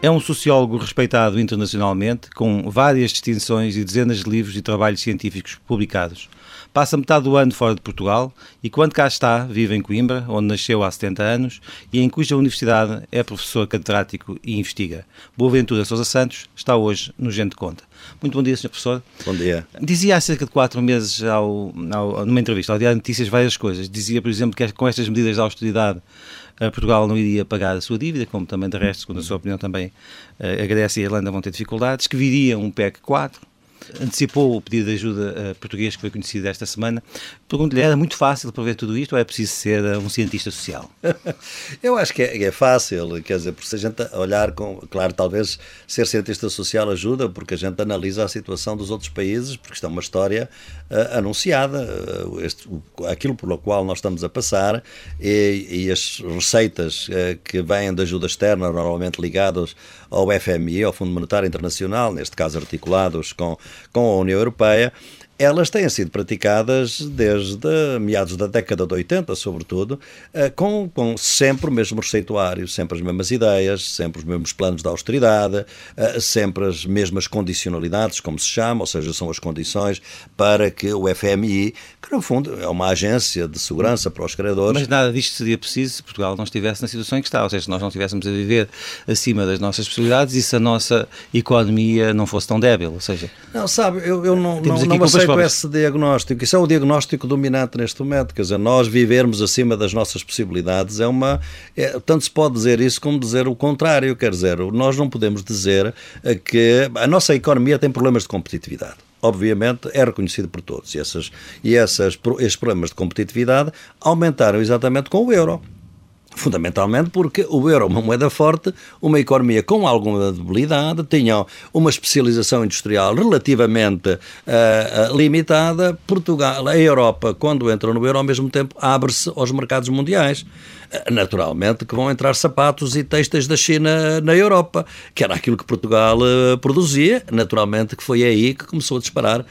É um sociólogo respeitado internacionalmente, com várias distinções e dezenas de livros e trabalhos científicos publicados. Passa metade do ano fora de Portugal e, quando cá está, vive em Coimbra, onde nasceu há 70 anos e em cuja universidade é professor catedrático e investiga. Boaventura Sousa Santos está hoje no Gente Conta. Muito bom dia, Sr. Professor. Bom dia. Dizia há cerca de quatro meses, ao, ao, numa entrevista ao Diário de Notícias, várias coisas. Dizia, por exemplo, que com estas medidas de austeridade Portugal não iria pagar a sua dívida, como também de resto, segundo a sua opinião, também a Grécia e a Irlanda vão ter dificuldades, que viria um PEC 4, antecipou o pedido de ajuda uh, português que foi conhecido esta semana. Pergunto-lhe, era muito fácil prever tudo isto ou é preciso ser uh, um cientista social? Eu acho que é, é, fácil, quer dizer, porque se a gente olhar com. Claro, talvez ser cientista social ajuda, porque a gente analisa a situação dos outros países, porque isto é uma história uh, anunciada, este, aquilo pelo qual nós estamos a passar e, e as receitas que vêm da ajuda externa, normalmente ligadas ao FMI, ao Fundo Monetário Internacional, neste caso articulados com com a União Europeia elas têm sido praticadas desde meados da década de 80, sobretudo, eh, com, com sempre o mesmo receituário, sempre as mesmas ideias, sempre os mesmos planos de austeridade, eh, sempre as mesmas condicionalidades, como se chama, ou seja, são as condições para que o FMI, que no fundo é uma agência de segurança para os credores. Mas nada disto seria preciso se Portugal não estivesse na situação em que está, ou seja, se nós não estivéssemos a viver acima das nossas possibilidades e se a nossa economia não fosse tão débil, ou seja... Não, sabe, eu, eu não, não, não aceito com esse diagnóstico. Isso é o diagnóstico dominante neste momento. Quer dizer, nós vivermos acima das nossas possibilidades é uma. É, tanto se pode dizer isso como dizer o contrário. Quer dizer, nós não podemos dizer eh, que a nossa economia tem problemas de competitividade obviamente, é reconhecido por todos. E, essas, e essas, esses problemas de competitividade aumentaram exatamente com o euro. Fundamentalmente porque o euro é uma moeda forte, uma economia com alguma debilidade, tinha uma especialização industrial relativamente uh, limitada. Portugal, a Europa, quando entra no euro, ao mesmo tempo abre-se aos mercados mundiais. Uh, naturalmente que vão entrar sapatos e textos da China na Europa, que era aquilo que Portugal uh, produzia. Naturalmente que foi aí que começou a disparar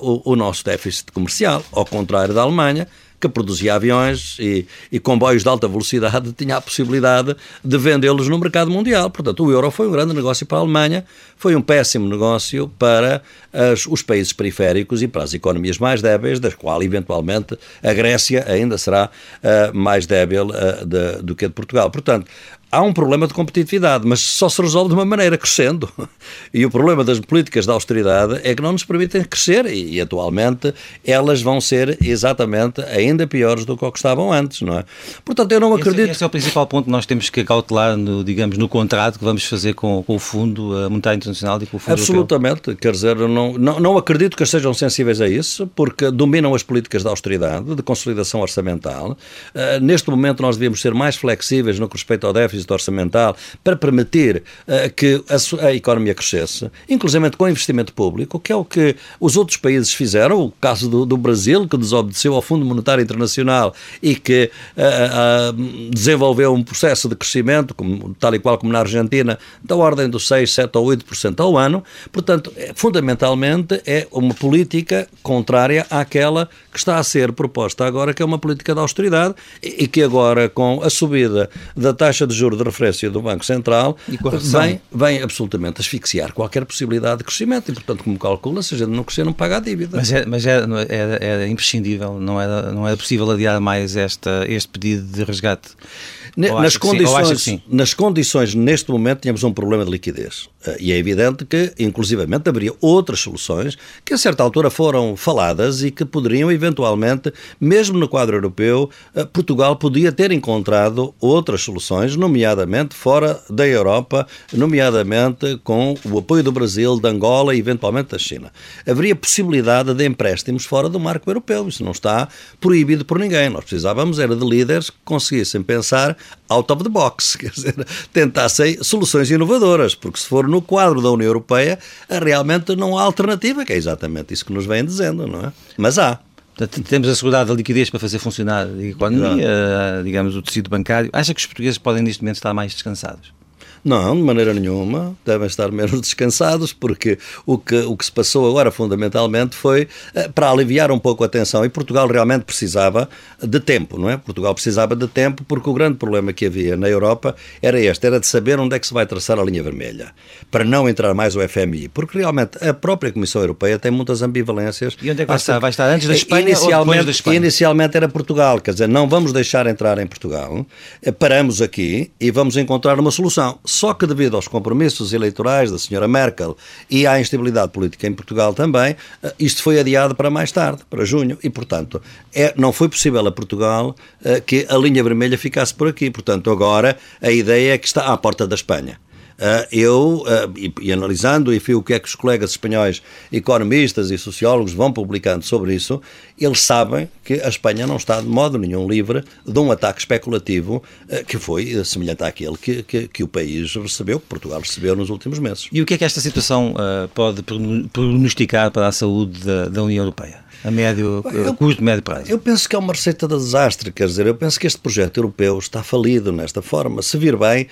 o, o nosso déficit comercial, ao contrário da Alemanha que produzia aviões e, e comboios de alta velocidade, tinha a possibilidade de vendê-los no mercado mundial. Portanto, o euro foi um grande negócio para a Alemanha, foi um péssimo negócio para as, os países periféricos e para as economias mais débeis, das quais, eventualmente, a Grécia ainda será uh, mais débil uh, de, do que a de Portugal. Portanto, há um problema de competitividade, mas só se resolve de uma maneira, crescendo. E o problema das políticas de austeridade é que não nos permitem crescer e, e atualmente elas vão ser exatamente ainda piores do que o que estavam antes, não é? Portanto, eu não acredito... Esse, esse é o principal ponto que nós temos que cautelar, no, digamos, no contrato que vamos fazer com, com o Fundo Monetário Internacional e com o Fundo Absolutamente, Europeu. quer dizer, não, não, não acredito que sejam sensíveis a isso, porque dominam as políticas de austeridade, de consolidação orçamental. Uh, neste momento nós devíamos ser mais flexíveis no que respeita ao déficit déficit orçamental para permitir uh, que a, a, economia crescesse, inclusive com investimento público, que é o que os outros países fizeram, o caso do, do Brasil, que desobedeceu ao Fundo Monetário Internacional e que uh, uh, desenvolveu um processo de crescimento, como, tal e qual como na Argentina, da ordem dos 6, 7 ou 8% ao ano. Portanto, é, fundamentalmente é uma política contrária àquela que está a ser proposta agora, que é uma política de austeridade e, e que agora, com a subida da taxa de juros de referência do Banco Central vem, vem absolutamente asfixiar qualquer possibilidade de crescimento e, portanto, como calcula, se a gente não crescer, não paga a dívida. Mas, é, mas é, é, é imprescindível, não era, não era possível adiar mais esta, este pedido de resgate? Nas condições, nas condições, neste momento, tínhamos um problema de liquidez. Eh, e é evidente que, inclusivamente, haveria outras soluções que, a certa altura, foram faladas e que poderiam, eventualmente, mesmo no quadro europeu, eh, Portugal podia ter encontrado outras soluções, nomeadamente fora da Europa, nomeadamente com o apoio do Brasil, da Angola e, eventualmente, da China. Haveria possibilidade de empréstimos fora do marco europeu. Isso não está proibido por ninguém. Nós precisávamos era de líderes que conseguissem pensar out of the box, quer dizer, tentassem soluções inovadoras, porque se for no quadro da União Europeia, realmente não há alternativa, que é exatamente isso que nos vêm dizendo, não é? Mas há. Portanto, temos assegurado a liquidez para fazer funcionar a economia, digamos, o tecido bancário. Acha que os portugueses podem neste momento estar mais descansados? Não, de maneira nenhuma. Devem estar menos descansados, porque o que, o que se passou agora, fundamentalmente, foi eh, para aliviar um pouco a tensão. E Portugal realmente precisava de tempo, não é? Portugal precisava de tempo, porque o grande problema que havia na Europa era este: era de saber onde é que se vai traçar a linha vermelha, para não entrar mais o FMI. Porque realmente a própria Comissão Europeia tem muitas ambivalências. E onde é que vai estar? Vai estar antes da Espanha inicialmente, ou depois da Espanha? Inicialmente era Portugal, quer dizer, não vamos deixar entrar em Portugal, eh, paramos aqui e vamos encontrar uma solução. Só que devido aos compromissos eleitorais da senhora Merkel e à instabilidade política em Portugal também, eh, isto foi adiado para mais tarde, para junho, e portanto é, não foi possível a Portugal eh, que a linha vermelha ficasse por aqui. Portanto, agora a ideia é que está à porta da Espanha. Uh, eu, uh, e, e, analisando, enfim, o que é que os colegas espanhóis, economistas e sociólogos vão publicando sobre isso, eles sabem que a Espanha não está de modo nenhum livre de um ataque especulativo uh, que foi semelhante àquele que, que, que, o país recebeu, que Portugal recebeu nos últimos meses. E o que é que esta situação pode pronosticar para a saúde da, da União Europeia? A médio, eu, curto, médio prazo? Eu penso que é uma receita de desastre, quer dizer, eu penso que este projeto europeu está falido nesta forma. Se vir bem,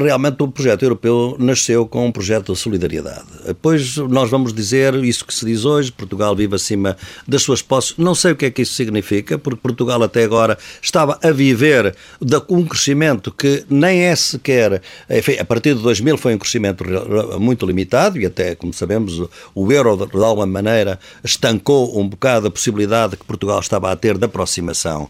realmente o projeto europeu nasceu com um projeto de solidariedade. Depois nós vamos dizer isso que se diz hoje, Portugal vive acima das suas posses. Não sei o que é que isso significa, porque Portugal até agora estava a viver de um crescimento que nem é sequer, enfim, a partir de 2000 foi um crescimento muito limitado e até, como sabemos, o euro de alguma maneira estancou um bocado da possibilidade que Portugal estava a ter de aproximação uh,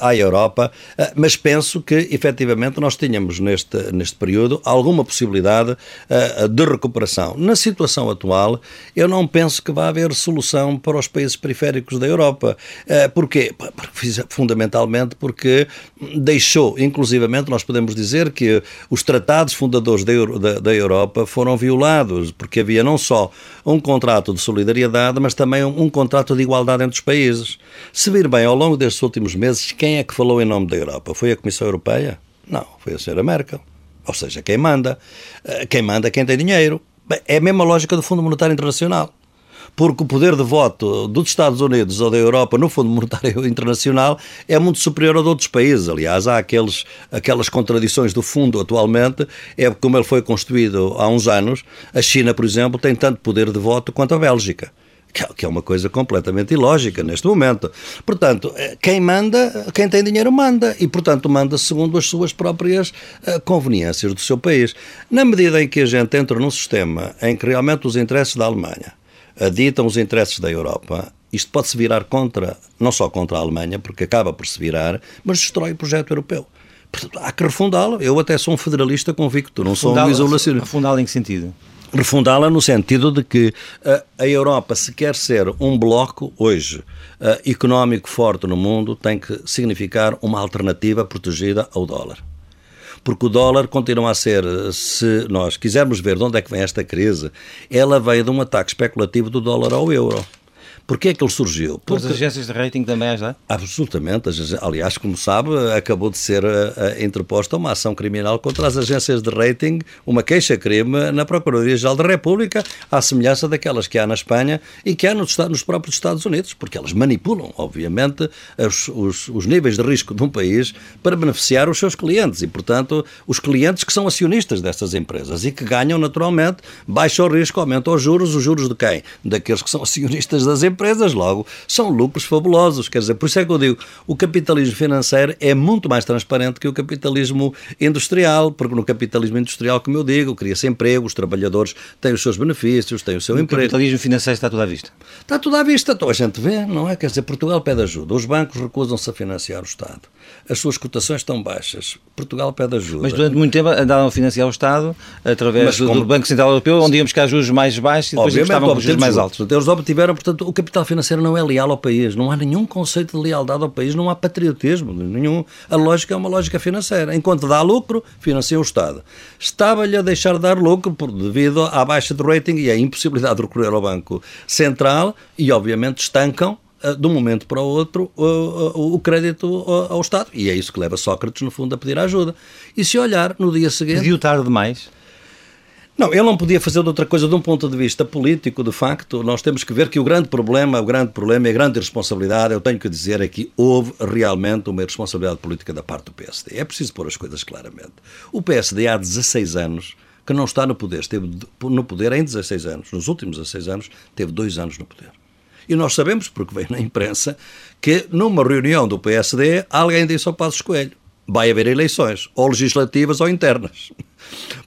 à Europa, uh, mas penso que efetivamente nós tínhamos neste, neste período alguma possibilidade uh, de recuperação. Na situação atual, eu não penso que vá haver solução para os países periféricos da Europa. Porquê? Fundamentalmente porque deixou, inclusivamente, nós podemos dizer que os tratados fundadores da, Euro, da, da Europa foram violados, porque havia não só um contrato de solidariedade, mas também um, um contrato de igualdade entre os países. Se vir bem, ao longo destes últimos meses, quem é que falou em nome da Europa? Foi a Comissão Europeia? Não, foi a senhora Merkel. Ou seja, quem manda. Eh, quem manda é quem tem dinheiro. É a mesma lógica do Fundo Monetário Internacional porque o poder de voto dos Estados Unidos ou da Europa no Fundo Monetário Internacional é muito superior ao de outros países. Aliás, há aqueles, aquelas contradições do fundo atualmente, é como ele foi construído há uns anos. A China, por exemplo, tem tanto poder de voto quanto a Bélgica que é uma coisa completamente ilógica neste momento. Portanto, eh, quem manda, quem tem dinheiro manda, e portanto manda segundo as suas próprias eh, conveniências do seu país. Na medida em que a gente entra num sistema em que realmente os interesses da Alemanha ditam os interesses da Europa, isto pode se virar contra, não só contra a Alemanha, porque acaba por se virar, mas destrói o projeto europeu. Portanto, há que refundá-lo. Eu até sou um federalista convicto, não sou um isolacionista. Refundá-lo em que sentido? Refundá-la no sentido de que uh, a Europa, se quer ser um bloco hoje uh, económico forte no mundo, tem que significar uma alternativa protegida ao dólar. Porque o dólar continua a ser, se nós quisermos ver de onde é que vem esta crise, ela veio de um ataque especulativo do dólar ao euro. Porquê é que ele surgiu? Porque... As agências de rating também ajudam? Absolutamente. Aliás, como sabe, acabou de ser uh, interposta uma ação criminal contra as agências de rating, uma queixa-crime na Procuradoria-Geral da República, à semelhança daquelas que há na Espanha e que há nos, nos próprios Estados Unidos, porque elas manipulam, obviamente, os, os, os níveis de risco de um país para beneficiar os seus clientes e, portanto, os clientes que são acionistas dessas empresas e que ganham, naturalmente, baixa o risco, aumenta os juros. Os juros de quem? Daqueles que são acionistas das empresas empresas, logo são lucros fabulosos. Quer dizer, por isso é que eu digo, o capitalismo financeiro é muito mais transparente que o capitalismo industrial, porque no capitalismo industrial, como eu digo, cria-se emprego, os trabalhadores têm os seus benefícios, têm o seu no emprego. O capitalismo financeiro está tudo à vista? Está tudo à vista, então a gente vê, não é? Quer dizer, Portugal pede ajuda, os bancos recusam-se a financiar o Estado, as suas cotações estão baixas, Portugal pede ajuda. Mas durante muito tempo andaram a financiar o Estado através do, como... do, Banco Central Europeu, onde íamos buscar juros mais baixos e depois estavam com juros mais altos. Eles obtiveram, portanto, o capital financeiro não é leal ao país, não há nenhum conceito de lealdade ao país, não há patriotismo, nenhum. A lógica é uma lógica financeira. Enquanto dá lucro, financia o Estado. Estava-lhe a deixar de dar lucro por, devido à baixa de rating e à impossibilidade de recorrer ao Banco Central e, obviamente, estancam de um momento para o outro o, o crédito ao Estado. E é isso que leva Sócrates, no fundo, a pedir ajuda. E se olhar no dia seguinte. Pediu tarde demais? Não, ele não podia fazer de outra coisa de um ponto de vista político, de facto. Nós temos que ver que o grande problema, o grande problema e a grande responsabilidade, eu tenho que dizer é que houve realmente uma responsabilidade política da parte do PSD. É preciso pôr as coisas claramente. O PSD há 16 anos que não está no poder, esteve no poder em 16 anos, nos últimos 16 anos, teve dois anos no poder. E nós sabemos, porque veio na imprensa, que numa reunião do PSD alguém disse ao Passos Coelho vai haver eleições, ou legislativas ou internas.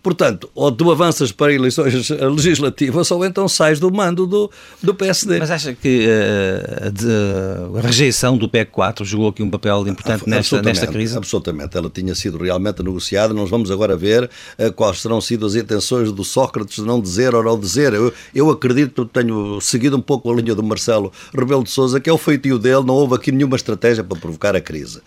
Portanto, ou tu avanças para eleições legislativas ou então sais do mando do, do PSD. Mas acha que uh, a, rejeição do PEC 4 jogou aqui um papel importante nesta, nesta crise? Absolutamente. Ela tinha sido realmente negociada. Nós vamos agora ver uh, quais terão sido as intenções do Sócrates de não dizer ou não dizer. Eu, eu acredito, tenho seguido um pouco a linha do Marcelo Rebelo de Sousa, que é o feitio dele, não houve aqui nenhuma estratégia para provocar a crise.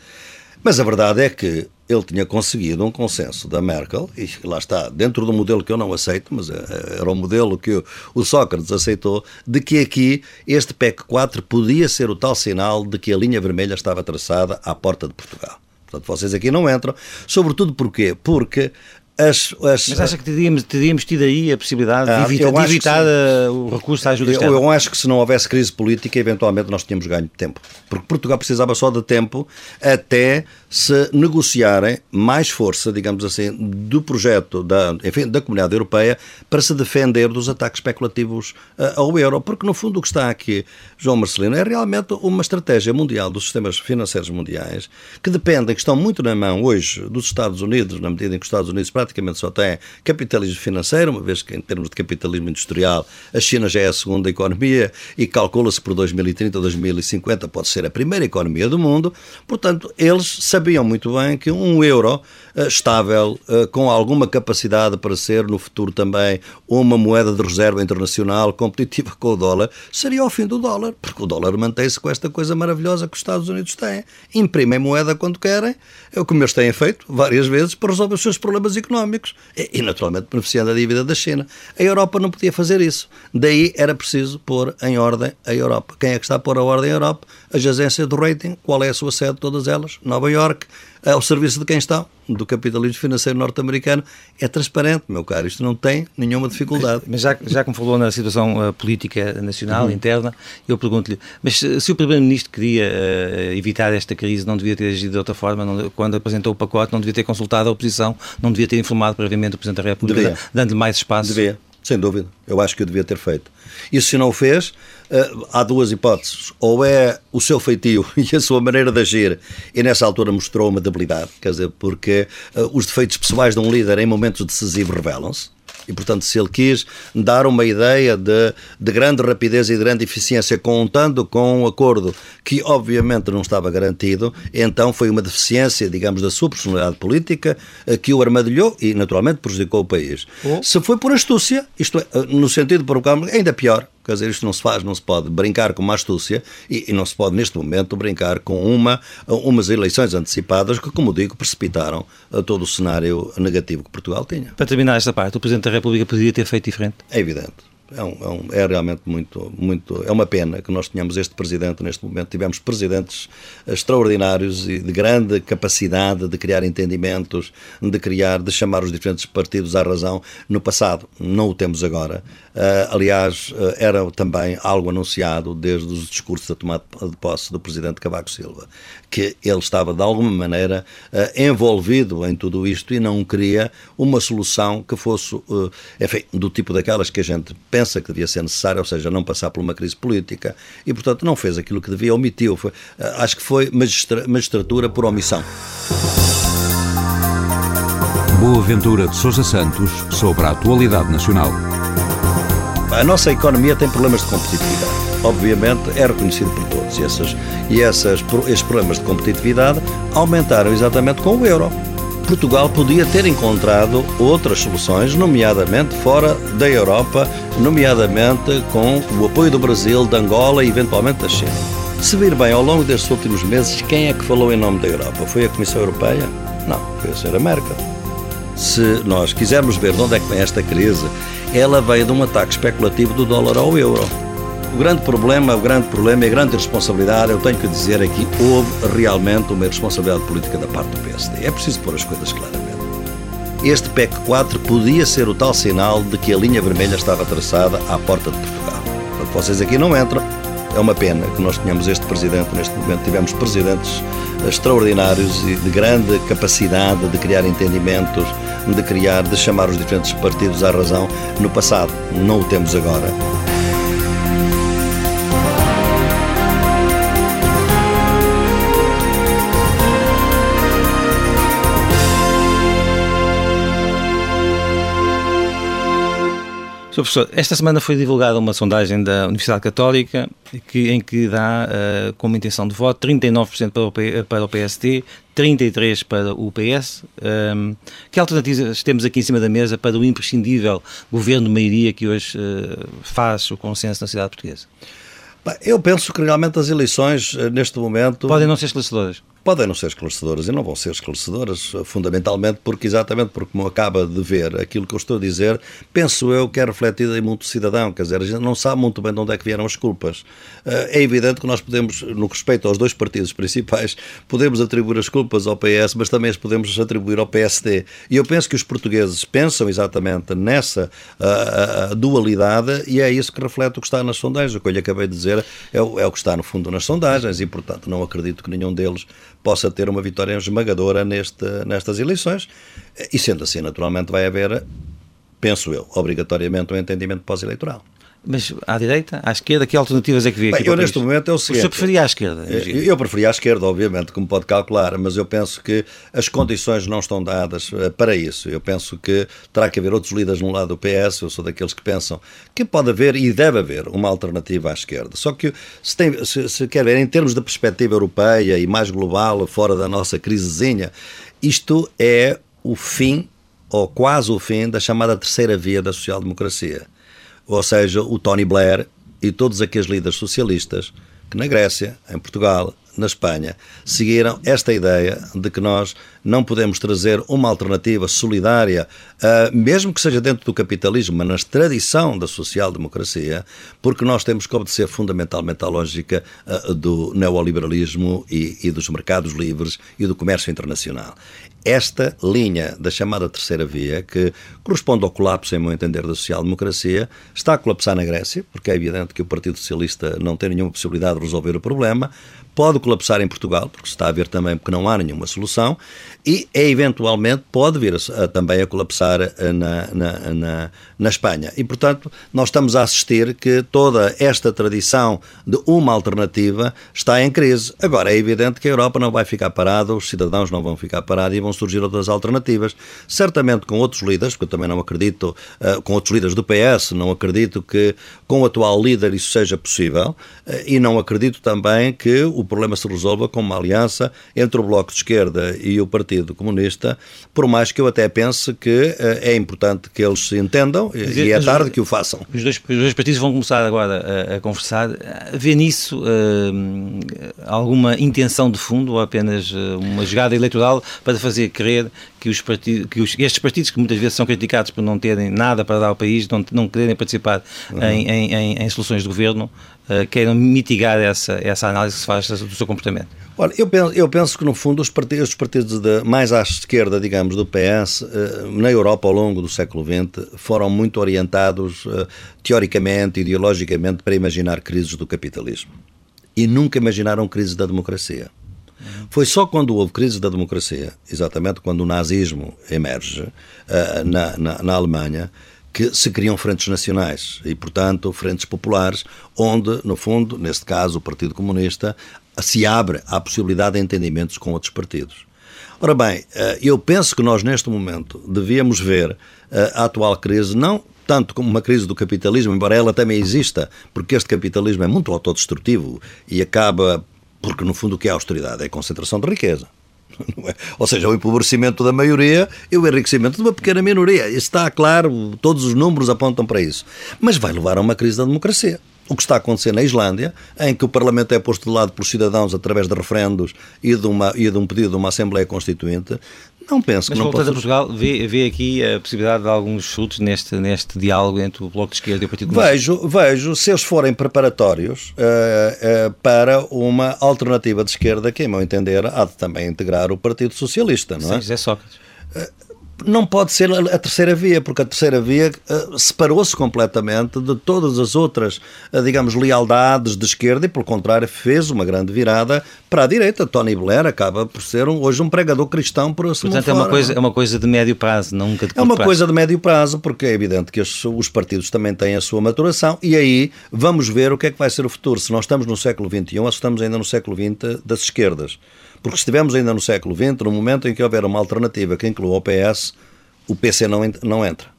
Mas a verdade é que ele tinha conseguido um consenso da Merkel, e lá está, dentro do modelo que eu não aceito, mas eh, era o modelo que o Sócrates aceitou, de que aqui este PEC 4 podia ser o tal sinal de que a linha vermelha estava traçada à porta de Portugal. Portanto, vocês aqui não entram. Sobretudo porquê? Porque as, as, Mas acha que teríamos, teríamos tido aí a possibilidade ah, de, evita, de evitar se, o recurso à ajuda externa? Eu, eu acho que se não houvesse crise política, eventualmente nós tínhamos ganho tempo. Porque Portugal precisava só de tempo até se negociarem mais força, digamos assim, do projeto da, enfim, da Comunidade Europeia para se defender dos ataques especulativos uh, ao euro. Porque, no fundo, o que está aqui, João Marcelino, é realmente uma estratégia mundial dos sistemas financeiros mundiais que dependem, que estão muito na mão hoje dos Estados Unidos, na medida em que os Estados Unidos praticamente só têm capitalismo financeiro, uma vez que em termos de capitalismo industrial a China já é a segunda economia e calcula-se por 2030 ou 2050 pode ser a primeira economia do mundo, portanto eles sabiam muito bem que um euro estável, uh, com alguma capacidade para ser no futuro também uma moeda de reserva internacional competitiva com o dólar, seria o fim do dólar, porque o dólar mantém-se com esta coisa maravilhosa que os Estados Unidos têm. Imprimem moeda quando querem, é o que eles têm feito várias vezes para resolver os seus problemas económicos e, naturalmente, beneficiando a dívida da China. A Europa não podia fazer isso. Daí era preciso pôr em ordem a Europa. Quem é que está a pôr a ordem a Europa? As agências de rating. Qual é a sua sede? Todas elas. Nova York. Ao serviço de quem estão? Do capitalismo financeiro norte-americano. É transparente, meu caro. Isto não tem nenhuma dificuldade. Mas já, já que me falou na situação uh, política nacional, uhum. interna, eu pergunto-lhe, mas se, se o Primeiro-Ministro queria uh, evitar esta crise, não devia ter agido de outra forma? Não, quando apresentou o pacote, não devia ter consultado a oposição? Não devia ter informado previamente o Presidente da República, dando-lhe mais espaço? Devia. Sem dúvida. Eu acho que eu devia ter feito. E se não fez, eh, há duas hipóteses. Ou é o seu feitio e a sua maneira de agir, e nessa altura mostrou uma debilidade, quer dizer, porque uh, os defeitos pessoais de um líder em momentos decisivos revelam-se. E, portanto, se ele quis dar uma ideia de, de grande rapidez e de grande eficiência, contando com um acordo que, obviamente, não estava garantido, então foi uma deficiência, digamos, da sua personalidade política eh, que o armadilhou e, naturalmente, prejudicou o país. Oh. Se foi por astúcia, isto é, eh, no sentido de provocar, ainda pior, Quer dizer, isto não se faz, não se pode brincar com uma astúcia e, e, não se pode, neste momento, brincar com uma, umas eleições antecipadas que, como digo, precipitaram todo o cenário negativo que Portugal tinha. Para terminar esta parte, o Presidente da República poderia ter feito diferente? É evidente. É, um, é, um, é, realmente muito, muito. É uma pena que nós tenhamos este presidente neste momento. Tivemos presidentes extraordinários e de grande capacidade de criar entendimentos, de criar, de chamar os diferentes partidos à razão no passado. Não o temos agora. Uh, aliás, uh, era também algo anunciado desde os discursos da tomada de posse do presidente Cavaco Silva, que ele estava de alguma maneira uh, envolvido em tudo isto e não queria uma solução que fosse, enfim, do tipo daquelas que a gente pensa que devia ser necessária, ou seja, não passar por uma crise política, e portanto não fez aquilo que devia, omitiu. Foi, acho que foi magistra magistratura por omissão. Boa Ventura de Sousa Santos sobre a atualidade nacional. A nossa economia tem problemas de competitividade. Obviamente é reconhecido por todos. E, essas, e essas, esses problemas de competitividade aumentaram exatamente com o euro. Portugal podia ter encontrado outras soluções, nomeadamente fora da Europa, nomeadamente com o apoio do Brasil, de Angola e eventualmente da China. Se vir bem, ao longo destes últimos meses, quem é que falou em nome da Europa? Foi a Comissão Europeia? Não, foi a Sra. Merkel. Se nós quisermos ver de onde é que vem esta crise, ela veio de um ataque especulativo do dólar ao euro. O grande problema, o grande problema e a grande responsabilidade, eu tenho que dizer aqui, houve realmente uma responsabilidade política da parte do PSD. É preciso pôr as coisas claramente. este PEC 4 podia ser o tal sinal de que a linha vermelha estava traçada à porta de Portugal. Portanto, vocês aqui não entram. É uma pena que nós tenhamos este presidente neste momento. Tivemos presidentes extraordinários e de grande capacidade de criar entendimentos, de criar, de chamar os diferentes partidos à razão no passado. Não o temos agora. Sr. Professor, esta semana foi divulgada uma sondagem da Universidade Católica que, em que dá uh, como intenção de voto 39% para o, P, para o PST, 33% para o PS. Um, que alternativas temos aqui em cima da mesa para o imprescindível governo de maioria que hoje uh, faz o consenso na cidade portuguesa? Eu penso que realmente as eleições, eh, neste momento. Podem não ser esclarecedoras podem não ser esclarecedoras e não vão ser esclarecedoras, fundamentalmente porque, exatamente porque, como acaba de ver, aquilo que eu estou a dizer, penso eu que é refletido em muito cidadão, quer dizer, a gente não sabe muito bem de onde é que vieram as culpas. Eh, é evidente que nós podemos, no respeito aos dois partidos principais, podemos atribuir as culpas ao PS, mas também as podemos atribuir ao PSD. E eu penso que os portugueses pensam exatamente nessa uh, uh, dualidade e é isso que reflete o que está nas sondagens. O que eu lhe acabei de dizer é o, é o que está no fundo nas sondagens e, portanto, não acredito que nenhum deles possa ter uma vitória esmagadora neste, nestas eleições. E sendo assim, naturalmente, vai haver, penso eu, obrigatoriamente um entendimento pós-eleitoral. Mas à direita, à esquerda, que alternativas é que vê aqui? Bem, eu neste momento é o seguinte. O senhor preferia à esquerda? Eu, eu preferia à esquerda, obviamente, como pode calcular, mas eu penso que as condições não estão dadas eh, para isso. Eu penso que terá que haver outros líderes no lado do PS, eu sou daqueles que pensam que pode haver e deve haver uma alternativa à esquerda. Só que se, tem, se, se quer ver em termos de perspectiva europeia e mais global, fora da nossa crisezinha, isto é o fim, ou quase o fim, da chamada terceira via da social-democracia ou seja, o Tony Blair e todos aqueles líderes socialistas que na Grécia, em Portugal, na Espanha, seguiram esta ideia de que nós não podemos trazer uma alternativa solidária, uh, mesmo que seja dentro do capitalismo, mas na tradição da social-democracia, porque nós temos que obedecer fundamentalmente à lógica uh, do neoliberalismo e, e dos mercados livres e do comércio internacional. Esta linha da chamada terceira via, que corresponde ao colapso, em meu entender, da social-democracia, está a colapsar na Grécia, porque é evidente que o Partido Socialista não tem nenhuma possibilidade de resolver o problema, pode colapsar em Portugal, porque se está a ver também porque não há nenhuma solução, e é, eventualmente pode vir a, a, também a colapsar eh, na, na, na, na, Espanha. E, portanto, nós estamos a assistir que toda esta tradição de uma alternativa está em crise. Agora, é evidente que a Europa não vai ficar parada, os cidadãos não vão ficar parados e vão surgir outras alternativas. Certamente com outros líderes, porque eu também não acredito, uh, com outros líderes do PS, não acredito que com o atual líder isso seja possível, uh, e não acredito também que o problema se resolva com uma aliança entre o Bloco de Esquerda e o Partido Comunista, por mais que eu até pense que uh, é importante que eles se entendam mas, e é tarde que o façam. Os dois, os dois partidos vão começar agora a, a conversar. Vê nisso uh, alguma intenção de fundo ou apenas uh, uma jogada eleitoral para fazer crer que, os partidos, que os, estes partidos, que muitas vezes são criticados por não terem nada para dar ao país, não, não quererem participar uhum. em, em, em, soluções de governo, uh, queiram mitigar essa, essa análise que se faz do seu comportamento? Olha, eu penso, eu penso que no fundo os partidos, os partidos de, mais à esquerda, digamos, do PS, eh, na Europa ao longo do século XX, foram muito orientados eh, teoricamente, ideologicamente, para imaginar crises do capitalismo. E nunca imaginaram crises da democracia. Foi só quando houve crise da democracia, exatamente quando o nazismo emerge uh, na, na, na Alemanha, que se criam frentes nacionais e, portanto, frentes populares, onde, no fundo, neste caso, o Partido Comunista se abre à possibilidade de entendimentos com outros partidos. Ora bem, eh, eu penso que nós, neste momento, devíamos ver eh, a atual crise não tanto como uma crise do capitalismo, embora ela também exista, porque este capitalismo é muito autodestrutivo e acaba, porque no fundo o que é austeridade? É concentração de riqueza. É? Ou seja, o empobrecimento da maioria e o enriquecimento de uma pequena minoria. Está claro, todos os números apontam para isso. Mas vai levar a uma crise da democracia o que está a acontecer na Islândia, em que o Parlamento é posto de lado pelos cidadãos através de referendos e de, uma, e de um pedido de uma Assembleia Constituinte, não penso Mas que não possa... a Portugal, vê, vê aqui a possibilidade de alguns frutos neste, neste diálogo entre o Bloco de Esquerda e o Partido Comunista? Vejo, vejo, se eles forem preparatórios uh, uh, para uma alternativa de esquerda que, em meu entender, há de também integrar o Partido Socialista, não é? Sim, José Sócrates. Uh, não pode ser a, terceira via, porque a terceira via uh, separou-se completamente de todas as outras, uh, digamos, lealdades de esquerda e, pelo contrário, fez uma grande virada para a direita. Tony Blair acaba por ser um, hoje um pregador cristão por assim Portanto, é uma, coisa, é uma coisa de médio prazo, nunca de É uma prazo. coisa de médio prazo, porque é evidente que os, os partidos também têm a sua maturação e aí vamos ver o que é que vai ser o futuro. Se nós estamos no século XXI ou se estamos ainda no século XX das esquerdas. Porque se estivermos ainda no século XX, no momento em que houver uma alternativa que inclua o PS, o PC não, não entra.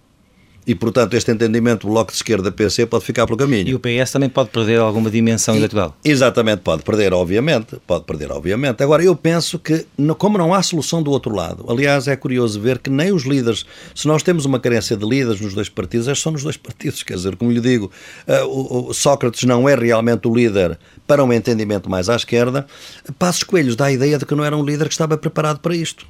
E, portanto, este entendimento Bloco de Esquerda-PC pode ficar pelo caminho. E o PS também pode perder alguma dimensão eleitoral? Exatamente, pode perder, obviamente. Pode perder, obviamente. Agora, eu penso que, como não há solução do outro lado, aliás, é curioso ver que nem os líderes, se nós temos uma carência de líderes nos dois partidos, é só nos dois partidos. Quer dizer, como lhe digo, uh, o, Sócrates não é realmente o líder para um entendimento mais à esquerda. Passos Coelhos dá a ideia de que não era um líder que estava preparado para isto.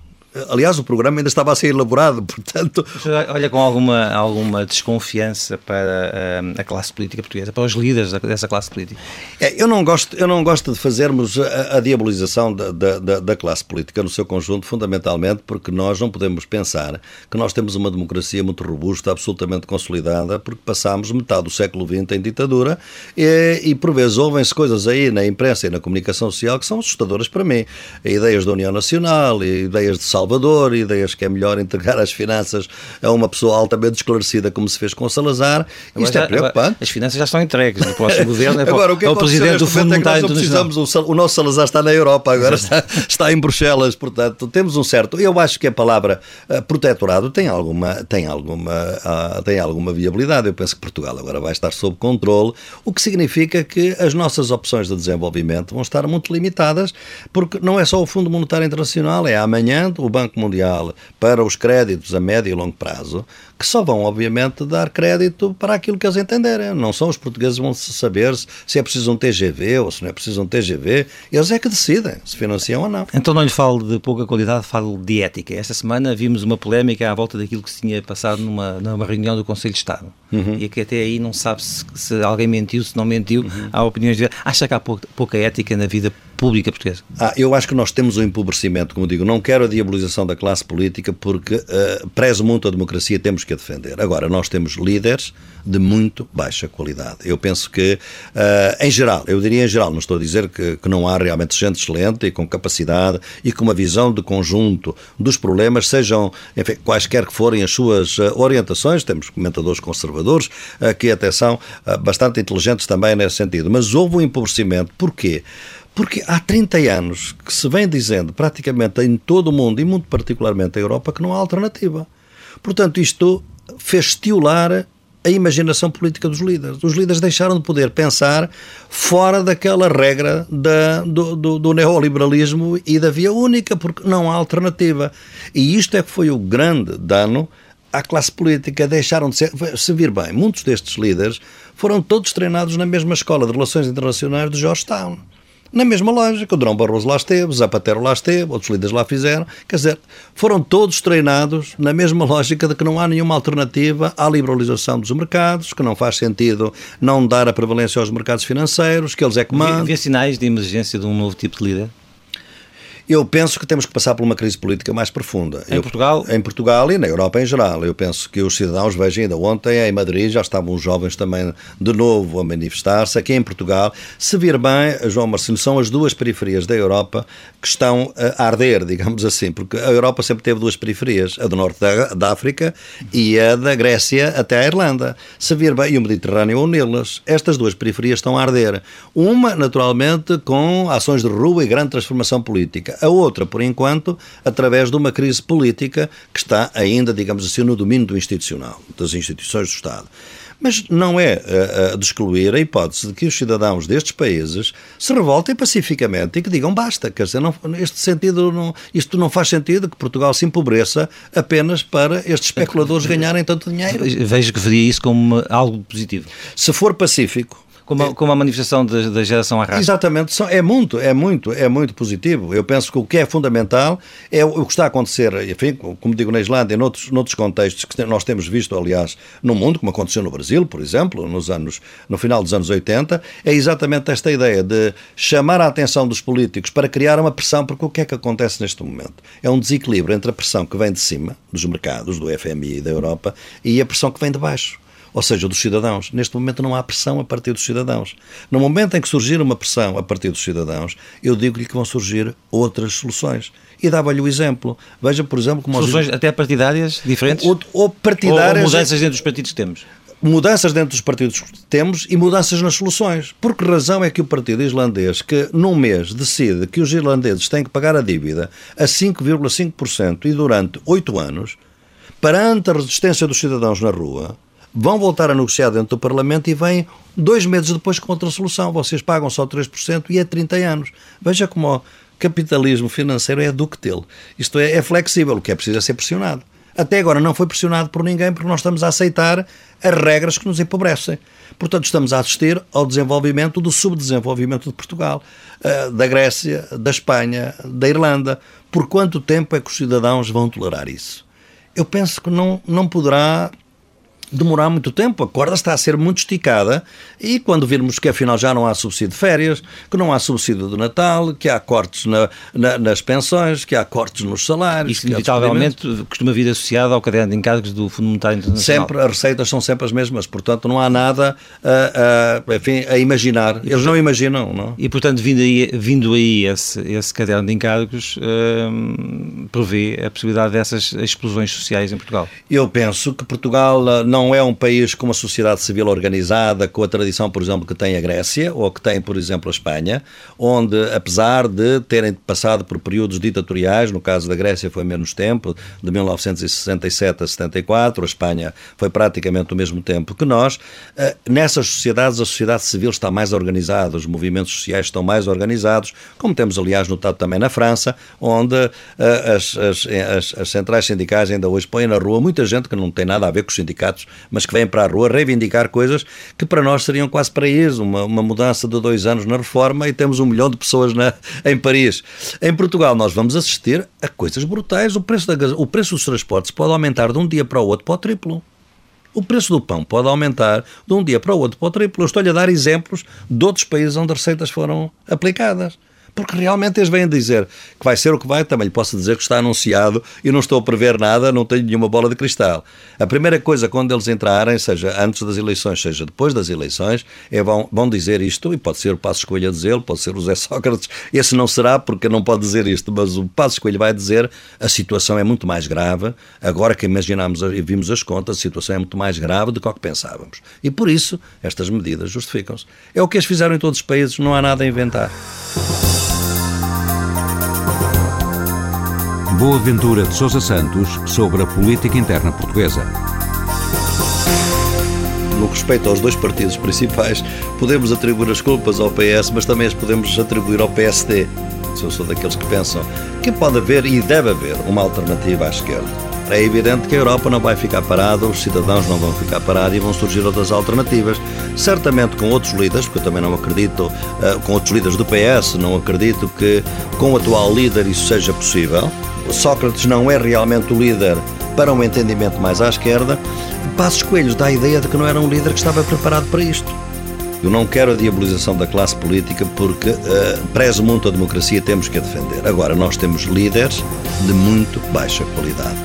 Aliás, o programa ainda estava a ser elaborado, portanto. Olha com alguma, alguma desconfiança para uh, a classe política portuguesa, para os líderes dessa classe política. É, eu, não gosto, eu não gosto de fazermos a, a diabolização da, da, da, classe política no seu conjunto, fundamentalmente porque nós não podemos pensar que nós temos uma democracia muito robusta, absolutamente consolidada, porque passámos metade do século XX em ditadura e, e por vezes ouvem-se coisas aí na imprensa e na comunicação social que são assustadoras para mim. Ideias da União Nacional, ideias de Salvador, ideias que é melhor entregar as finanças a uma pessoa altamente esclarecida, como se fez com Salazar. Isto é preocupante. As finanças já estão entregues no próximo governo. É agora, o que é, é o presidente do Fundo Monetário é precisamos, o, o, nosso Salazar está na Europa, agora está, está, em Bruxelas, portanto, temos um certo. Eu acho que a palavra uh, protetorado tem alguma, tem, alguma, uh, tem alguma viabilidade. Eu penso que Portugal agora vai estar sob controle, o que significa que as nossas opções de desenvolvimento vão estar muito limitadas, porque não é só o Fundo Monetário Internacional, é amanhã o Banco Mundial para os créditos a médio e longo prazo, que só vão, obviamente, dar crédito para aquilo que eles entenderem. Não são os portugueses que vão saber se é preciso um TGV ou se não é preciso um TGV. Eles é que decidem se financiam ou não. Então não lhe falo de pouca qualidade, falo de ética. Esta semana vimos uma polémica à volta daquilo que se tinha passado numa, numa reunião do Conselho de Estado. Uhum. E que até aí não sabe se, se alguém mentiu, se não mentiu. Uhum. Há opiniões de... Acha que há pouca, pouca ética na vida pública portuguesa? Ah, eu acho que nós temos um empobrecimento, como digo, não quero a diabolização da classe política porque uh, prezo muito a democracia, temos que a defender. Agora, nós temos líderes de muito baixa qualidade. Eu penso que, uh, em geral, eu diria em geral, não estou a dizer que, que, não há realmente gente excelente e com capacidade e com uma visão de conjunto dos problemas, sejam enfim, quaisquer que forem as suas uh, orientações, temos comentadores conservadores uh, que até são bastante inteligentes também nesse sentido, mas houve um empobrecimento. Porquê? Porque há 30 anos que se vem dizendo, praticamente em todo o mundo, e muito particularmente na Europa, que não há alternativa. Portanto, isto fez estiolar a imaginação política dos líderes. Os líderes deixaram de poder pensar fora daquela regra da, do, do, do, neoliberalismo e da via única, porque não há alternativa. E isto é que foi o grande dano à classe política. Deixaram de ser. Se vir bem, muitos destes líderes foram todos treinados na mesma escola de relações internacionais de Georgetown na mesma lógica. O Drão Barroso lá esteve, Zapatero lá esteve, outros líderes lá fizeram. Quer dizer, foram todos treinados na mesma lógica de que não há nenhuma alternativa à liberalização dos mercados, que não faz sentido não dar a prevalência aos mercados financeiros, que eles é que mandam. Vê sinais de emergência de um novo tipo de líder? Eu penso que temos que passar por uma crise política mais profunda. Em eu, Portugal? Em Portugal e na Europa em geral. Eu penso que os cidadãos, vejam, ainda ontem em Madrid já estavam os jovens também de novo a manifestar-se. Aqui em Portugal, se vir bem, João Marcelo, são as duas periferias da Europa que estão a arder, digamos assim, porque a Europa sempre teve duas periferias, a do norte da, da África e a da Grécia até a Irlanda. Se vir bem, e o Mediterrâneo unilas. Estas duas periferias estão a arder. Uma, naturalmente, com ações de rua e grande transformação política a outra, por enquanto, através de uma crise política que está ainda, digamos assim, no domínio do institucional, das instituições do Estado. Mas não é uh, de excluir a hipótese de que os cidadãos destes países se revoltem pacificamente e que digam basta. Quer dizer, não, neste sentido, não, isto não faz sentido que Portugal se empobreça apenas para estes especuladores ganharem tanto dinheiro. Vejo que veria isso como algo positivo. Se for pacífico, como, a, como a manifestação da, da geração arrasta. Exatamente, é muito, é muito, é muito positivo. Eu penso que o que é fundamental é o que está a acontecer, enfim, como digo na Islândia, noutros, noutros contextos que nós temos visto, aliás, no mundo, como aconteceu no Brasil, por exemplo, nos anos, no final dos anos 80, é exatamente esta ideia de chamar a atenção dos políticos para criar uma pressão, porque o que é que acontece neste momento? É um desequilíbrio entre a pressão que vem de cima, dos mercados, do FMI e da Europa, e a pressão que vem de baixo ou seja, dos cidadãos. Neste momento não há pressão a partir dos cidadãos. No momento em que surgir uma pressão a partir dos cidadãos, eu digo-lhe que vão surgir outras soluções. E dava-lhe o exemplo. Veja, por exemplo, como... Soluções os... até partidárias diferentes? Ou, ou partidárias... Ou mudanças dentro dos partidos que temos? mudanças dentro dos partidos que temos e mudanças nas soluções. Por que razão é que o partido islandês, que num mês decide que os irlandeses têm que pagar a dívida a 5,5% e durante oito anos, perante a resistência dos cidadãos na rua, vão voltar a negociar dentro do Parlamento e vêm dois meses depois com outra solução. Vocês pagam só 3% e é 30 anos. Veja como o capitalismo financeiro é ductil. Isto é, é flexível, o que é preciso é ser pressionado. Até agora não foi pressionado por ninguém porque nós estamos a aceitar as regras que nos empobrecem. Portanto, estamos a assistir ao desenvolvimento do subdesenvolvimento de Portugal, eh, da Grécia, da Espanha, da Irlanda. Por quanto tempo é que os cidadãos vão tolerar isso? Eu penso que não, não poderá demorar muito tempo. A corda está a ser muito esticada e quando virmos que afinal já não há subsídio de férias, que não há subsídio do Natal, que há cortes na, na, nas pensões, que há cortes nos salários. Isso, inevitavelmente, costuma vir associado ao caderno de encargos do Fundo Monetário Internacional. Sempre, as receitas são sempre as mesmas, portanto não há nada a, a, enfim, a imaginar. Eles não imaginam, não? E portanto, vindo aí, vindo aí esse, esse caderno de encargos, hum, prevê a possibilidade dessas explosões sociais em Portugal? Eu penso que Portugal não não é um país com uma sociedade civil organizada, com a tradição, por exemplo, que tem a Grécia ou que tem, por exemplo, a Espanha, onde, apesar de terem passado por períodos ditatoriais, no caso da Grécia foi menos tempo, de 1967 a 74, a Espanha foi praticamente o mesmo tempo que nós, eh, nessas sociedades a sociedade civil está mais organizada, os movimentos sociais estão mais organizados, como temos, aliás, notado também na França, onde eh, as, as, as, as centrais sindicais ainda hoje põem na rua muita gente que não tem nada a ver com os sindicatos mas que vêm para a rua reivindicar coisas que para nós seriam quase paraíso, uma, uma mudança de dois anos na reforma e temos um milhão de pessoas na, em Paris. Em Portugal nós vamos assistir a coisas brutais. O preço, da, o preço dos transportes pode aumentar de um dia para o outro para o triplo. O preço do pão pode aumentar de um dia para o outro para o triplo. Estou-lhe a dar exemplos de outros países onde receitas foram aplicadas porque realmente eles vêm dizer que vai ser o que vai, também lhe posso dizer que está anunciado e não estou a prever nada, não tenho nenhuma bola de cristal. A primeira coisa, quando eles entrarem, seja antes das eleições, seja depois das eleições, é vão, vão dizer isto, e pode ser o Passo Escolha a dizê-lo, pode ser o Zé Sócrates, esse não será porque não pode dizer isto, mas o Passo Escolha vai dizer a situação é muito mais grave, agora que imaginámos e vimos as contas, a situação é muito mais grave do que o que pensávamos. E por isso, estas medidas justificam-se. É o que eles fizeram em todos os países, não há nada a inventar. Boa Ventura de Sousa Santos sobre a política interna portuguesa. No que respeita aos dois partidos principais, podemos atribuir as culpas ao PS, mas também as podemos atribuir ao PSD. Eu sou daqueles que pensam que pode haver e deve haver uma alternativa à esquerda. É evidente que a Europa não vai ficar parada, os cidadãos não vão ficar parados e vão surgir outras alternativas. Certamente com outros líderes, porque eu também não acredito, uh, com outros líderes do PS, não acredito que com o atual líder isso seja possível. Sócrates não é realmente o líder para um entendimento mais à esquerda, Passos Coelhos dá a ideia de que não era um líder que estava preparado para isto. Eu não quero a diabolização da classe política porque uh, prezo muito a democracia e temos que a defender. Agora, nós temos líderes de muito baixa qualidade.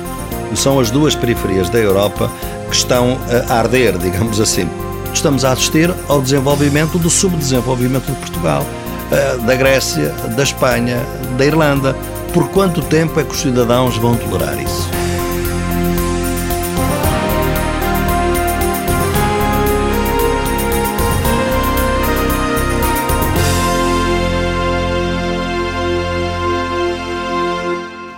São as duas periferias da Europa que estão a arder, digamos assim. Estamos a assistir ao desenvolvimento do subdesenvolvimento de Portugal, uh, da Grécia, da Espanha, da Irlanda. Por quanto tempo é que os cidadãos vão tolerar isso?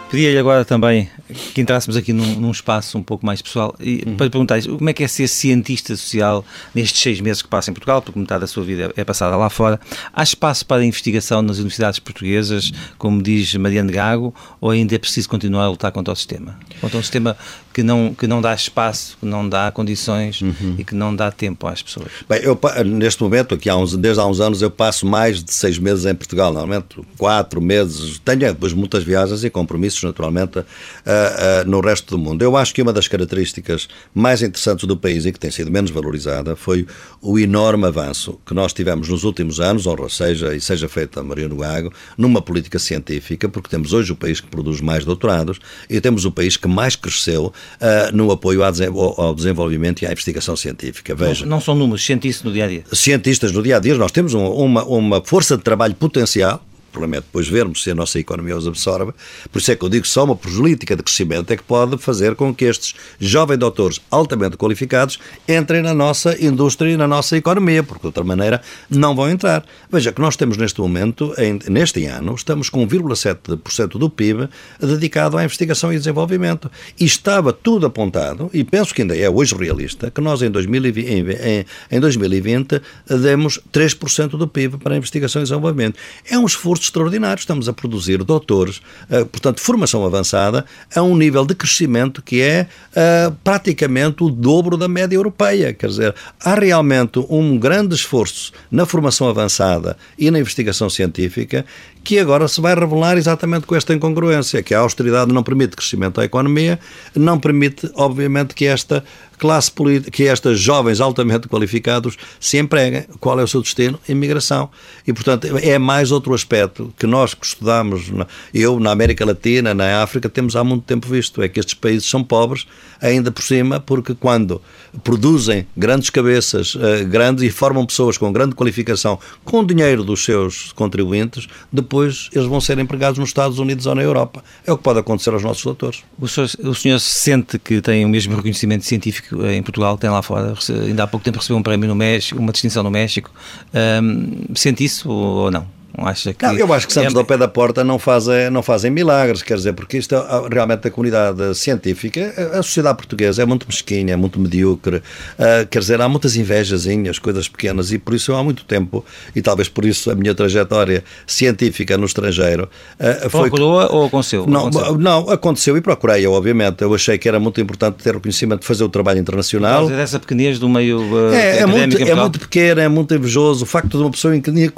Pedia-lhe agora também que entrássemos aqui num, num, espaço um pouco mais pessoal e uhum. para perguntar como é que é ser cientista social nestes seis meses que passa em Portugal, porque metade da sua vida é passada lá fora. Há espaço para investigação nas universidades portuguesas, como diz Mariano Gago, ou ainda é preciso continuar a lutar contra o sistema? Contra um sistema que não, que não dá espaço, que não dá condições uhum. e que não dá tempo às pessoas? Bem, eu, neste momento, aqui há uns, desde há uns anos, eu passo mais de seis meses em Portugal, normalmente quatro meses. Tenho depois muitas viagens e compromissos, naturalmente, uh, uh, no resto do mundo. Eu acho que uma das características mais interessantes do país e que tem sido menos valorizada foi o enorme avanço que nós tivemos nos últimos anos, honra seja e seja feita a Maria Gago, numa política científica, porque temos hoje o país que produz mais doutorados e temos o país que mais cresceu uh, no apoio ao desenvolvimento e à investigação científica. Veja, não, não são números, cientistas no dia a dia. Cientistas no dia a dia, nós temos uma, uma força de trabalho potencial problema é depois vermos se a nossa economia os absorve. Por isso é que eu digo que só uma política de crescimento é que pode fazer com que estes jovens doutores altamente qualificados entrem na nossa indústria e na nossa economia, porque de outra maneira não vão entrar. Veja que nós temos neste momento, em, neste ano, estamos com 1,7% do PIB dedicado à investigação e desenvolvimento. E estava tudo apontado, e penso que ainda é hoje realista, que nós em 2020, em, em 2020 demos 3% do PIB para a investigação e desenvolvimento. É um esforço extraordinário. Estamos a produzir doutores, uh, portanto, formação avançada, a um nível de crescimento que é uh, praticamente o dobro da média europeia. Quer dizer, há realmente um grande esforço na formação avançada e na investigação científica que agora se vai revelar exatamente com esta incongruência, que a austeridade não permite crescimento à economia, não permite, obviamente, que esta classe política, que estas jovens altamente qualificados se empreguem. Qual é o seu destino? Imigração. E, portanto, é mais outro aspecto que nós que estudamos, eu na América Latina, na África, temos há muito tempo visto, é que estes países são pobres, ainda por cima, porque quando produzem grandes cabeças, uh, grandes e formam pessoas com grande qualificação, com o dinheiro dos seus contribuintes, depois eles vão ser empregados nos Estados Unidos ou na Europa. É o que pode acontecer aos nossos doutores. O senhor, o senhor sente que tem o mesmo reconhecimento científico em Portugal, tem lá fora, ainda há pouco tempo recebeu um prémio no México, uma distinção no México. Um, sente isso ou não? Acha que não, eu acho que Santos é... ao pé da porta não fazem, não fazem milagres, quer dizer, porque isto é, realmente a comunidade científica, a sociedade portuguesa é muito mesquinha, é muito medíocre, uh, quer dizer, há muitas invejazinhas, coisas pequenas, e por isso há muito tempo, e talvez por isso a minha trajetória científica no estrangeiro uh, foi. Procurou ou aconteceu? Não, aconteceu? não, aconteceu e procurei, obviamente. Eu achei que era muito importante ter reconhecimento de fazer o trabalho internacional. Dessa pequenez do meio. Uh, é, é, muito, é muito pequeno, é muito invejoso. O facto de uma pessoa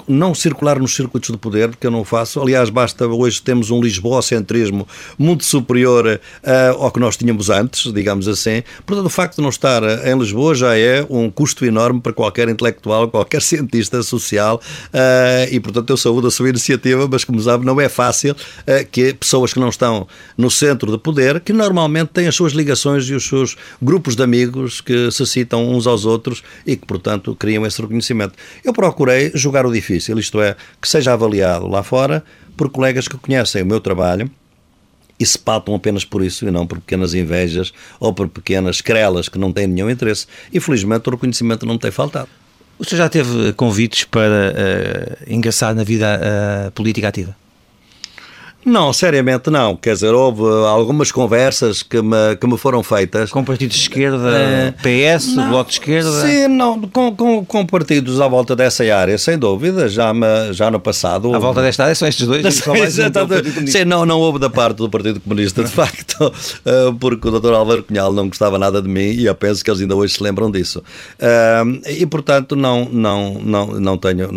não circular nos circuitos de poder, porque eu não faço. Aliás, basta hoje temos um lisboa-centrismo muito superior uh, ao que nós tínhamos antes, digamos assim. Portanto, o facto de não estar em Lisboa já é um custo enorme para qualquer intelectual, qualquer cientista social uh, e, portanto, eu saúdo a sua iniciativa, mas, como sabe, não é fácil uh, que pessoas que não estão no centro de poder, que normalmente têm as suas ligações e os seus grupos de amigos que se citam uns aos outros e que, portanto, criam esse reconhecimento. Eu procurei jogar o difícil, isto é, que seja avaliado lá fora por colegas que conhecem o meu trabalho e se patam apenas por isso e não por pequenas invejas ou por pequenas crelas que não têm nenhum interesse. E felizmente o reconhecimento não tem faltado. O senhor já teve convites para uh, ingressar na vida uh, política ativa? Não, seriamente não. Quer dizer, houve algumas conversas que me, que me foram feitas. Com partidos de esquerda, é, PS, não, Bloco de Esquerda? Sim, não, com, com, com, partidos à volta dessa área, sem dúvida, já, me, já no passado. À volta desta área são estes dois? Sim, um sim, não, não houve da parte do Partido Comunista, de facto, eh, porque o Dr. Álvaro Cunhal não gostava nada de mim e eu penso que eles ainda hoje se lembram disso. Eh, e, portanto, não, não, não, não tenho.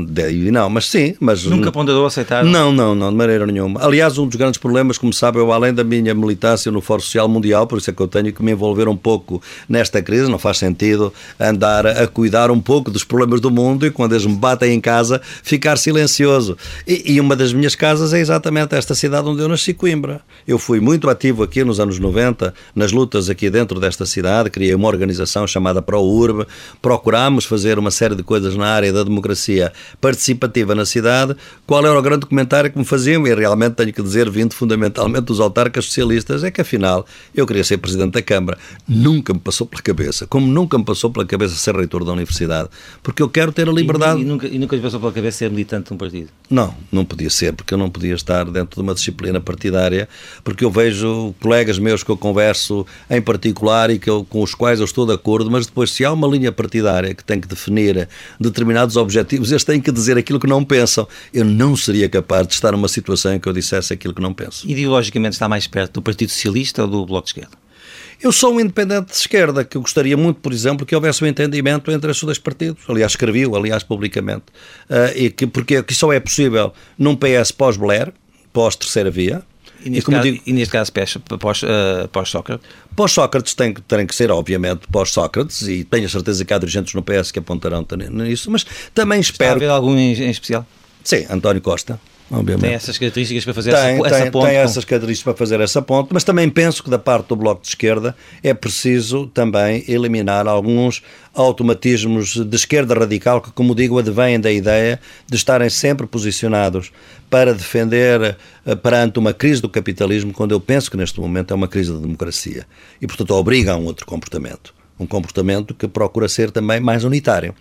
Não, mas sim. Mas, Nunca ponderou aceitar? Não, não, não, de maneira nenhuma. Aliás, um dos grandes problemas, como sabe, eu além da minha militância no Fórum Social Mundial, por isso é que eu tenho que me envolver um pouco nesta crise, não faz sentido andar a cuidar um pouco dos problemas do mundo e quando eles me batem em casa, ficar silencioso. E, e uma das minhas casas é exatamente esta cidade onde eu nasci, Coimbra. Eu fui muito ativo aqui nos anos 90, nas lutas aqui dentro desta cidade, criei uma organização chamada ProUrb, procurámos fazer uma série de coisas na área da democracia participativa na cidade. Qual era o grande comentário que me faziam? E realmente tenho que que dizer, vindo fundamentalmente dos autarcas socialistas, é que afinal eu queria ser Presidente da Câmara. Nunca me passou pela cabeça, como nunca me passou pela cabeça ser reitor da Universidade, porque eu quero ter a liberdade. E, e, nunca, e nunca lhe passou pela cabeça ser militante de um partido? Não, não podia ser, porque eu não podia estar dentro de uma disciplina partidária, porque eu vejo colegas meus que eu converso em particular e que eu, com os quais eu estou de acordo, mas depois, se há uma linha partidária que tem que definir determinados objetivos, eles têm que dizer aquilo que não pensam. Eu não seria capaz de estar numa situação em que eu dissesse aquilo que não penso. Ideologicamente está mais perto do Partido Socialista ou do Bloco de Esquerda? Eu sou um independente de esquerda, que eu gostaria muito, por exemplo, que houvesse um entendimento entre esses dois partidos. Aliás, escrevi-o, aliás, publicamente. Uh, e que, porque que só é possível num PS pós-Blair, pós-terceira via, e neste, e, caso, digo, e neste caso pós, uh, pós-Sócrates? Pós-Sócrates tem, tem que ser, obviamente, pós-Sócrates, e tenho a certeza que há dirigentes no PS que apontarão nisso, mas também espero... Está a haver algum em, em especial? Sim, António Costa obviamente. Tem essas características para fazer tem, essa, tem, ponte? Tem essas características para fazer essa ponte, mas também penso que da parte do Bloco de Esquerda é preciso também eliminar alguns automatismos de esquerda radical que, como digo, advêm da ideia de estarem sempre posicionados para defender eh, perante uma crise do capitalismo, quando eu penso que neste momento é uma crise da democracia. E, portanto, obriga a um outro comportamento. Um comportamento que procura ser também mais unitário,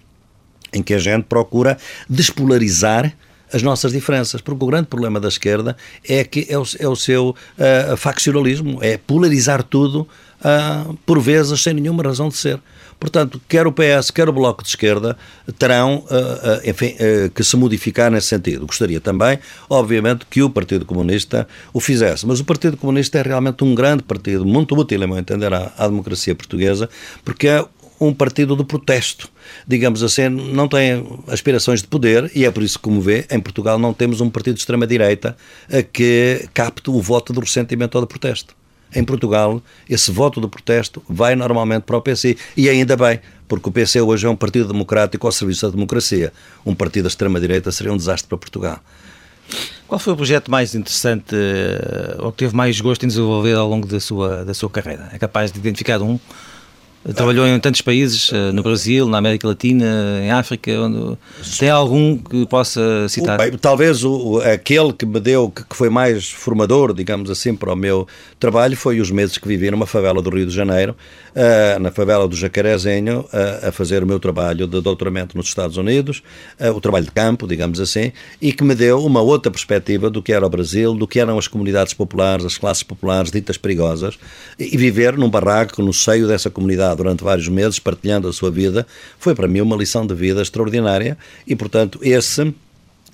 em que a gente procura despolarizar as nossas diferenças, porque o grande problema da esquerda é que é o, é o seu uh, faccionalismo, é polarizar tudo, uh, por vezes sem nenhuma razão de ser. Portanto, quer o PS, quer o Bloco de Esquerda terão, uh, uh, enfim, que se modificar nesse sentido. Gostaria também, obviamente, que o Partido Comunista o fizesse. Mas o Partido Comunista é realmente um grande partido, muito útil, a meu entender, à, à democracia portuguesa, porque é um partido de protesto. Digamos assim, não tem aspirações de poder e é por isso que, como vê, em Portugal não temos um partido de extrema-direita que capte o voto do ressentimento ou do protesto. Em Portugal, esse voto do protesto vai normalmente para o PC. E ainda bem, porque o PC hoje é um partido democrático ao serviço da democracia. Um partido da extrema-direita seria um desastre para Portugal. Qual foi o projeto mais interessante eh, ou que teve mais gosto em desenvolver ao longo da sua, da sua carreira? É capaz de identificar um Trabalhou em tantos países, eh, no Brasil, na América Latina, em África. Onde... Tem algum que possa citar? Talvez o, aquele que me deu, que, que foi mais formador, digamos assim, para o meu trabalho, foi os meses que vivi numa favela do Rio de Janeiro, uh, na favela do Jacarezinho, uh, a fazer o meu trabalho de doutoramento nos Estados Unidos, uh, o trabalho de campo, digamos assim, e que me deu uma outra perspectiva do que era o Brasil, do que eram as comunidades populares, as classes populares ditas perigosas, e, viver num barraco no seio dessa comunidade durante vários meses, partilhando a sua vida, foi para mim uma lição de vida extraordinária e, portanto, esse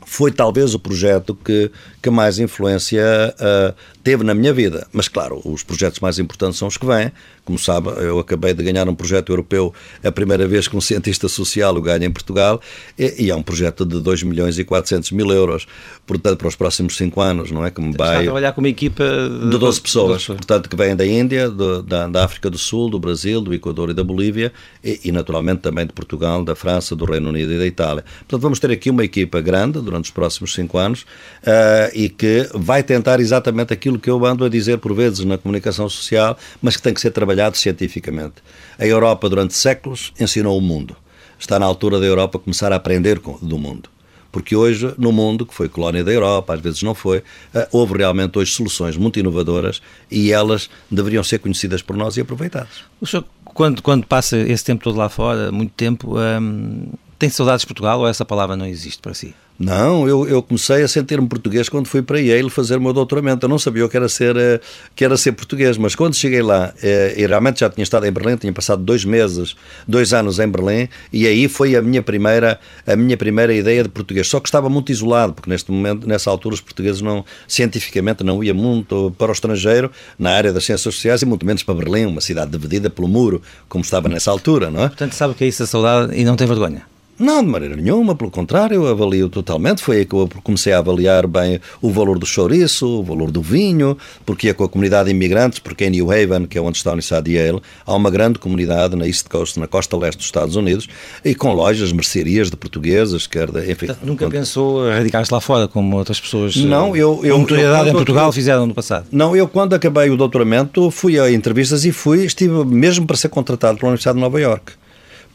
foi talvez o projeto que, que mais influência uh, teve na minha vida. Mas, claro, os projetos mais importantes são os que vêm. Como sabe, eu acabei de ganhar um projeto europeu a primeira vez que um cientista social o ganha em Portugal e, e é um projeto de 2 milhões e 400 mil euros, portanto, para os próximos 5 anos, não é? Vai... Está a trabalhar com uma equipa de, de 12 pessoas, portanto, que vêm da Índia, da, da, África do Sul, do Brasil, do Equador e da Bolívia e, e, naturalmente, também de Portugal, da França, do Reino Unido e da Itália. Portanto, vamos ter aqui uma equipa grande durante os próximos 5 anos uh, e que vai tentar exatamente aquilo que eu ando a dizer por vezes na comunicação social, mas que tem que ser trabalhado cientificamente. A Europa, durante séculos, ensinou o mundo. Está na altura da Europa começar a aprender do mundo. Porque hoje, no mundo, que foi colónia da Europa, às vezes não foi, eh, houve realmente hoje soluções muito inovadoras e elas deveriam ser conhecidas por nós e aproveitadas. O senhor, quando, quando passa esse tempo todo lá fora, muito tempo, hum, tem saudades de Portugal ou essa palavra não existe para si? Não, eu, eu comecei a sentir-me português quando fui para Yale fazer o meu doutoramento. Eu não sabia o que era ser, eh, que era ser português, mas quando cheguei lá, eh, e realmente já tinha estado em Berlim, tinha passado dois meses, dois anos em Berlim, e aí foi a minha primeira, a minha primeira ideia de português. Só que estava muito isolado, porque neste momento, nessa altura, os portugueses não, cientificamente não ia muito para o estrangeiro, na área das ciências sociais, e muito menos para Berlim, uma cidade dividida pelo muro, como estava nessa altura, não é? Portanto, sabe o que é isso a saudade e não tem vergonha? Não, de maneira nenhuma, pelo contrário, eu avalio totalmente. Foi aí que eu comecei a avaliar bem o valor do chouriço, o valor do vinho, porque é com a comunidade de imigrantes, porque em New Haven, que é onde está a Universidade de Yale, há uma grande comunidade na East Coast, na costa leste dos Estados Unidos, e com lojas, mercearias de portugueses, quer de, enfim. Nunca quando... pensou radicar-se lá fora, como outras pessoas não, eu, eu, com notoriedade em Portugal fizeram no passado? Não, eu quando acabei o doutoramento fui a entrevistas e fui, estive mesmo para ser contratado pela Universidade de Nova York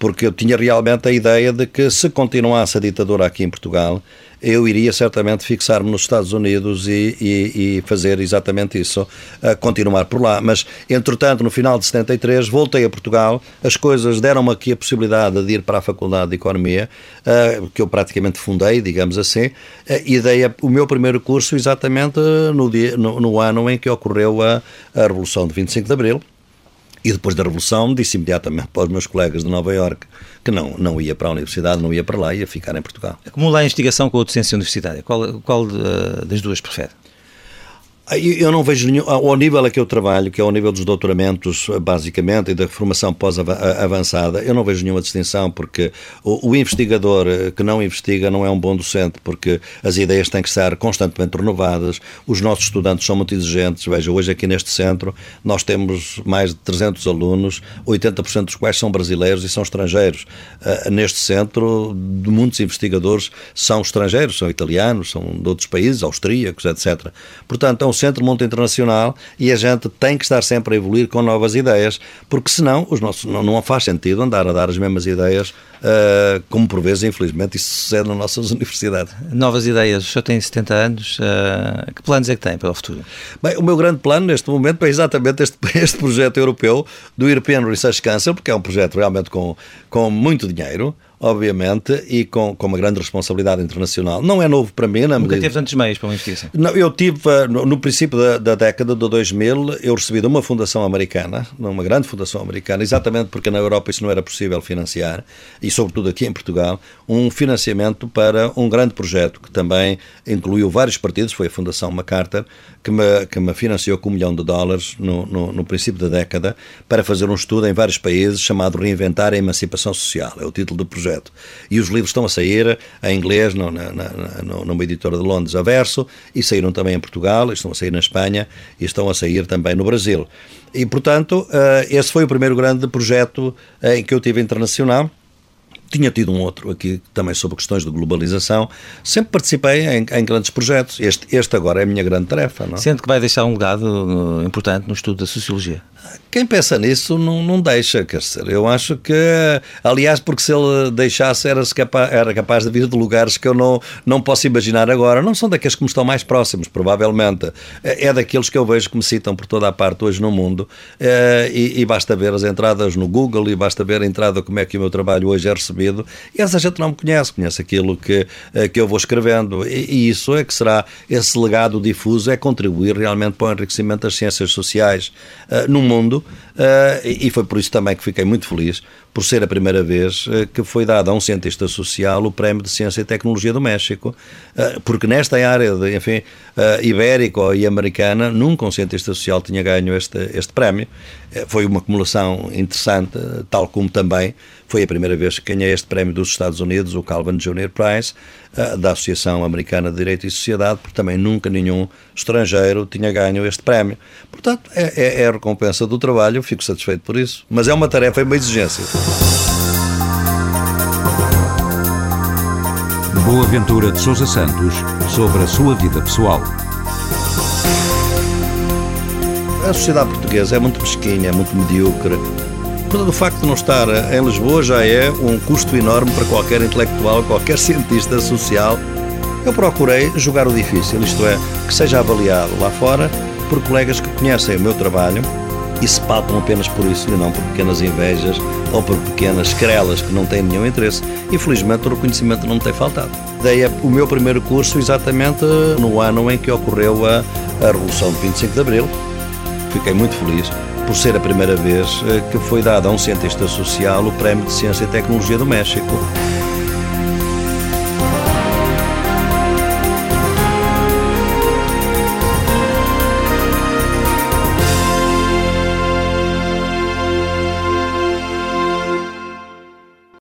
porque eu tinha realmente a ideia de que se continuasse a ditadura aqui em Portugal, eu iria certamente fixar-me nos Estados Unidos e, e, e fazer exatamente isso, continuar por lá. Mas, entretanto, no final de 73, voltei a Portugal, as coisas deram-me aqui a possibilidade de ir para a Faculdade de Economia, uh, que eu praticamente fundei, digamos assim, uh, e dei o meu primeiro curso exatamente no, dia, no, no ano em que ocorreu a, a Revolução de 25 de Abril. E depois da Revolução disse imediatamente para os meus colegas de Nova Iorque que não, não ia para a universidade, não ia para lá, ia ficar em Portugal. Acumula a investigação com a docência universitária. Qual, qual uh, das duas prefere? Ah, eu não vejo nenhum. Ao nível a que eu trabalho, que é ao nível dos doutoramentos, basicamente, e da formação pós-avançada, eu não vejo nenhuma distinção, porque o, o, investigador que não investiga não é um bom docente, porque as ideias têm que estar constantemente renovadas, os nossos estudantes são muito exigentes. Veja, hoje aqui neste centro nós temos mais de 300 alunos, 80% dos quais são brasileiros e são estrangeiros. Neste centro, muitos investigadores são estrangeiros, são italianos, são de outros países, austríacos, etc. Portanto, é um centro muito internacional e a gente tem que estar sempre a evoluir com novas ideias, porque senão os nossos, não, não faz sentido andar a dar as mesmas ideias, uh, como por vezes, infelizmente, isso sucede nas nossas universidades. Novas ideias, o senhor tem 70 anos, uh, que planos é que tem para o futuro? Bem, o meu grande plano neste momento é exatamente este, este projeto europeu do European Research Council, porque é um projeto realmente com, com muito dinheiro, obviamente, e com, com uma grande responsabilidade internacional. Não é novo para mim. Na Nunca medida... teve tantos meios para uma investigação? Não, eu tive, eh, no, no princípio da, da, década de 2000, eu recebi de uma fundação americana, uma grande fundação americana, exatamente porque na Europa isso não era possível financiar, e sobretudo aqui em Portugal, um financiamento para um grande projeto que também incluiu vários partidos, foi a Fundação MacArthur, que me, que me financiou com um milhão de dólares no, no, no princípio da década, para fazer um estudo em vários países chamado Reinventar a Emancipação Social, é o título do projeto projeto. E os livros estão a sair em inglês no, na, na, numa editora de Londres, a Verso, e saíram também em Portugal, estão a sair na Espanha e estão a sair também no Brasil. E, portanto, uh, esse foi o primeiro grande projeto uh, em que eu tive internacional. Tinha tido um outro aqui também sobre questões de globalização. Sempre participei em, em, grandes projetos. Este, este agora é a minha grande tarefa. Não? Sente que vai deixar um legado uh, importante no estudo da sociologia? Quem pensa nisso não, não deixa, quer dizer, eu acho que, aliás, porque se ele deixasse era, capaz, era capaz de vir de lugares que eu não, não posso imaginar agora. Não são daqueles que me estão mais próximos, provavelmente. É, é daqueles que eu vejo que me citam por toda a parte hoje no mundo é, e, e, basta ver as entradas no Google e basta ver a entrada como é que o meu trabalho hoje é recebido e essa gente não me conhece, conhece aquilo que, eh, que eu vou escrevendo e, e isso é que será esse legado difuso, é contribuir realmente para o enriquecimento das ciências sociais uh, uh, e foi por isso também que fiquei muito feliz por ser a primeira vez uh, que foi dado a um cientista social o Prémio de Ciência e Tecnologia do México, uh, porque nesta área, de, enfim, ibérico e americana, nunca um cientista social tinha ganho este, este prémio. foi uma acumulação interessante, tal como também foi a primeira vez que ganhei este prémio dos Estados Unidos, o Calvin Junior Prize, da Associação Americana de Direito e Sociedade, porque também nunca nenhum estrangeiro tinha ganho este prémio. Portanto, é, é, é a recompensa do trabalho, fico satisfeito por isso. Mas é uma tarefa e uma exigência. Boa Ventura de Sousa Santos sobre a sua vida pessoal. A sociedade portuguesa é muito mesquinha, é muito medíocre. O facto de não estar em Lisboa já é um custo enorme para qualquer intelectual, qualquer cientista social. Eu procurei jogar o difícil, isto é, que seja avaliado lá fora por colegas que conhecem o meu trabalho e se pautam apenas por isso e não por pequenas invejas ou por pequenas querelas que não têm nenhum interesse. Infelizmente, o reconhecimento não me tem faltado. Dei o meu primeiro curso exatamente no ano em que ocorreu a, a Revolução de 25 de Abril. Fiquei muito feliz por ser a primeira vez eh, que foi dado a um cientista social o Prémio de Ciência e Tecnologia do México.